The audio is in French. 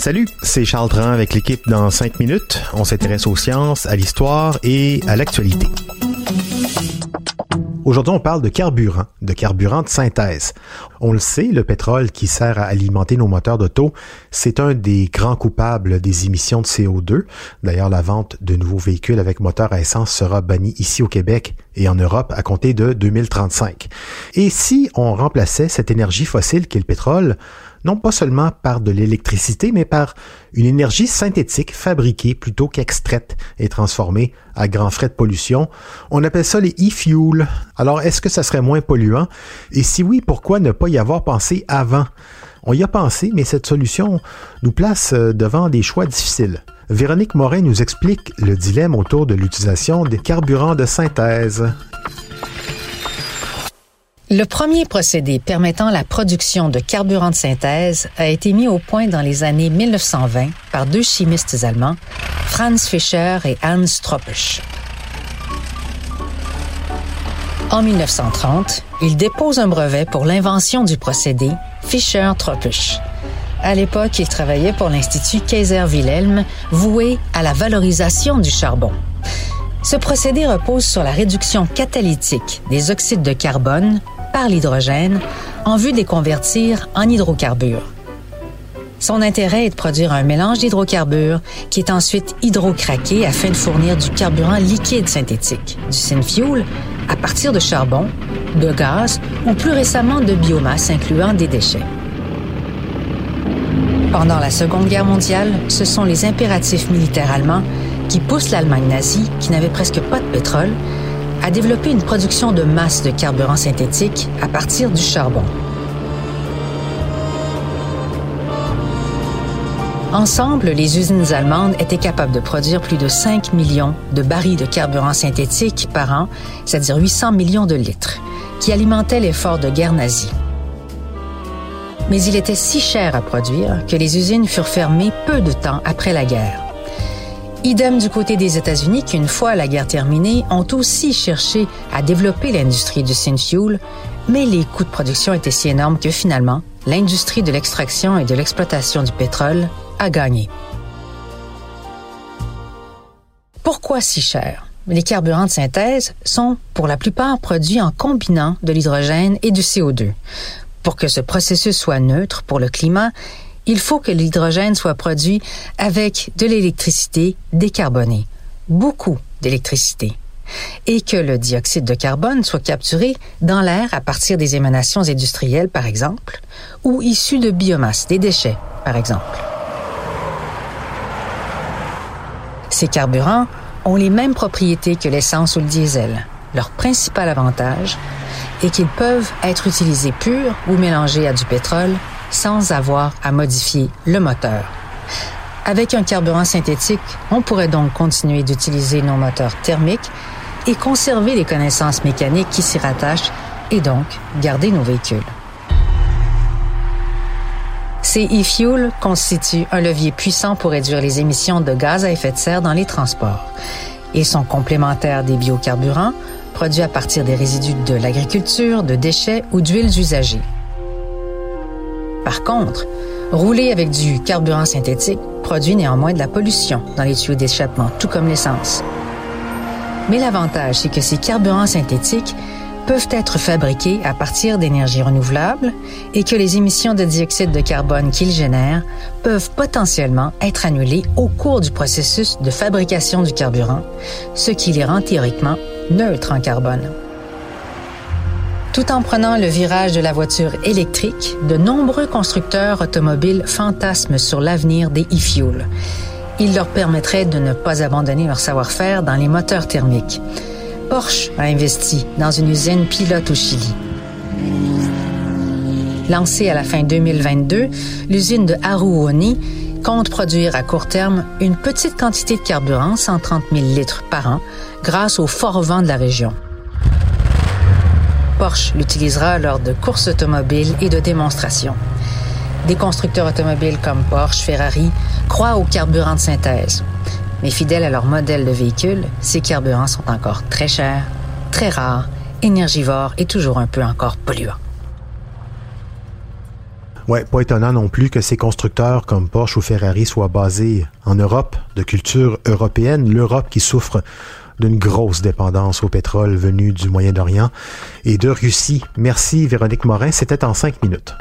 Salut, c'est Charles Dran avec l'équipe dans 5 minutes. On s'intéresse aux sciences, à l'histoire et à l'actualité. Aujourd'hui, on parle de carburant, de carburant de synthèse. On le sait, le pétrole qui sert à alimenter nos moteurs d'auto, c'est un des grands coupables des émissions de CO2. D'ailleurs, la vente de nouveaux véhicules avec moteur à essence sera bannie ici au Québec et en Europe à compter de 2035. Et si on remplaçait cette énergie fossile qu'est le pétrole non pas seulement par de l'électricité, mais par une énergie synthétique fabriquée plutôt qu'extraite et transformée à grands frais de pollution. On appelle ça les e-fuels. Alors, est-ce que ça serait moins polluant? Et si oui, pourquoi ne pas y avoir pensé avant? On y a pensé, mais cette solution nous place euh, devant des choix difficiles. Véronique Morin nous explique le dilemme autour de l'utilisation des carburants de synthèse. Le premier procédé permettant la production de carburant de synthèse a été mis au point dans les années 1920 par deux chimistes allemands, Franz Fischer et Hans Tropsch. En 1930, ils déposent un brevet pour l'invention du procédé Fischer-Tropsch. À l'époque, ils travaillaient pour l'Institut Kaiser-Wilhelm, voué à la valorisation du charbon. Ce procédé repose sur la réduction catalytique des oxydes de carbone par l'hydrogène en vue de les convertir en hydrocarbures. Son intérêt est de produire un mélange d'hydrocarbures qui est ensuite hydrocraqué afin de fournir du carburant liquide synthétique, du synfuel, à partir de charbon, de gaz ou plus récemment de biomasse incluant des déchets. Pendant la Seconde Guerre mondiale, ce sont les impératifs militaires allemands qui poussent l'Allemagne nazie, qui n'avait presque pas de pétrole, a développé une production de masse de carburant synthétique à partir du charbon. Ensemble, les usines allemandes étaient capables de produire plus de 5 millions de barils de carburant synthétique par an, c'est-à-dire 800 millions de litres, qui alimentaient l'effort de guerre nazi. Mais il était si cher à produire que les usines furent fermées peu de temps après la guerre. Idem du côté des États-Unis qui, une fois la guerre terminée, ont aussi cherché à développer l'industrie du synfuel, mais les coûts de production étaient si énormes que finalement, l'industrie de l'extraction et de l'exploitation du pétrole a gagné. Pourquoi si cher? Les carburants de synthèse sont pour la plupart produits en combinant de l'hydrogène et du CO2. Pour que ce processus soit neutre pour le climat, il faut que l'hydrogène soit produit avec de l'électricité décarbonée, beaucoup d'électricité, et que le dioxyde de carbone soit capturé dans l'air à partir des émanations industrielles, par exemple, ou issues de biomasse, des déchets, par exemple. Ces carburants ont les mêmes propriétés que l'essence ou le diesel. Leur principal avantage est qu'ils peuvent être utilisés purs ou mélangés à du pétrole sans avoir à modifier le moteur. Avec un carburant synthétique, on pourrait donc continuer d'utiliser nos moteurs thermiques et conserver les connaissances mécaniques qui s'y rattachent et donc garder nos véhicules. Ces e-fuels constituent un levier puissant pour réduire les émissions de gaz à effet de serre dans les transports. Ils sont complémentaires des biocarburants produits à partir des résidus de l'agriculture, de déchets ou d'huiles usagées. Par contre, rouler avec du carburant synthétique produit néanmoins de la pollution dans les tuyaux d'échappement, tout comme l'essence. Mais l'avantage, c'est que ces carburants synthétiques peuvent être fabriqués à partir d'énergies renouvelables et que les émissions de dioxyde de carbone qu'ils génèrent peuvent potentiellement être annulées au cours du processus de fabrication du carburant, ce qui les rend théoriquement neutres en carbone. Tout en prenant le virage de la voiture électrique, de nombreux constructeurs automobiles fantasment sur l'avenir des e-fuels. Il leur permettrait de ne pas abandonner leur savoir-faire dans les moteurs thermiques. Porsche a investi dans une usine pilote au Chili. Lancée à la fin 2022, l'usine de Haruoni compte produire à court terme une petite quantité de carburant, 130 000 litres par an, grâce au fort vent de la région. Porsche l'utilisera lors de courses automobiles et de démonstrations. Des constructeurs automobiles comme Porsche, Ferrari croient au carburant de synthèse. Mais fidèles à leur modèle de véhicule, ces carburants sont encore très chers, très rares, énergivores et toujours un peu encore polluants. Ouais, pas étonnant non plus que ces constructeurs comme Porsche ou Ferrari soient basés en Europe, de culture européenne, l'Europe qui souffre d'une grosse dépendance au pétrole venu du Moyen-Orient et de Russie. Merci Véronique Morin, c'était en cinq minutes.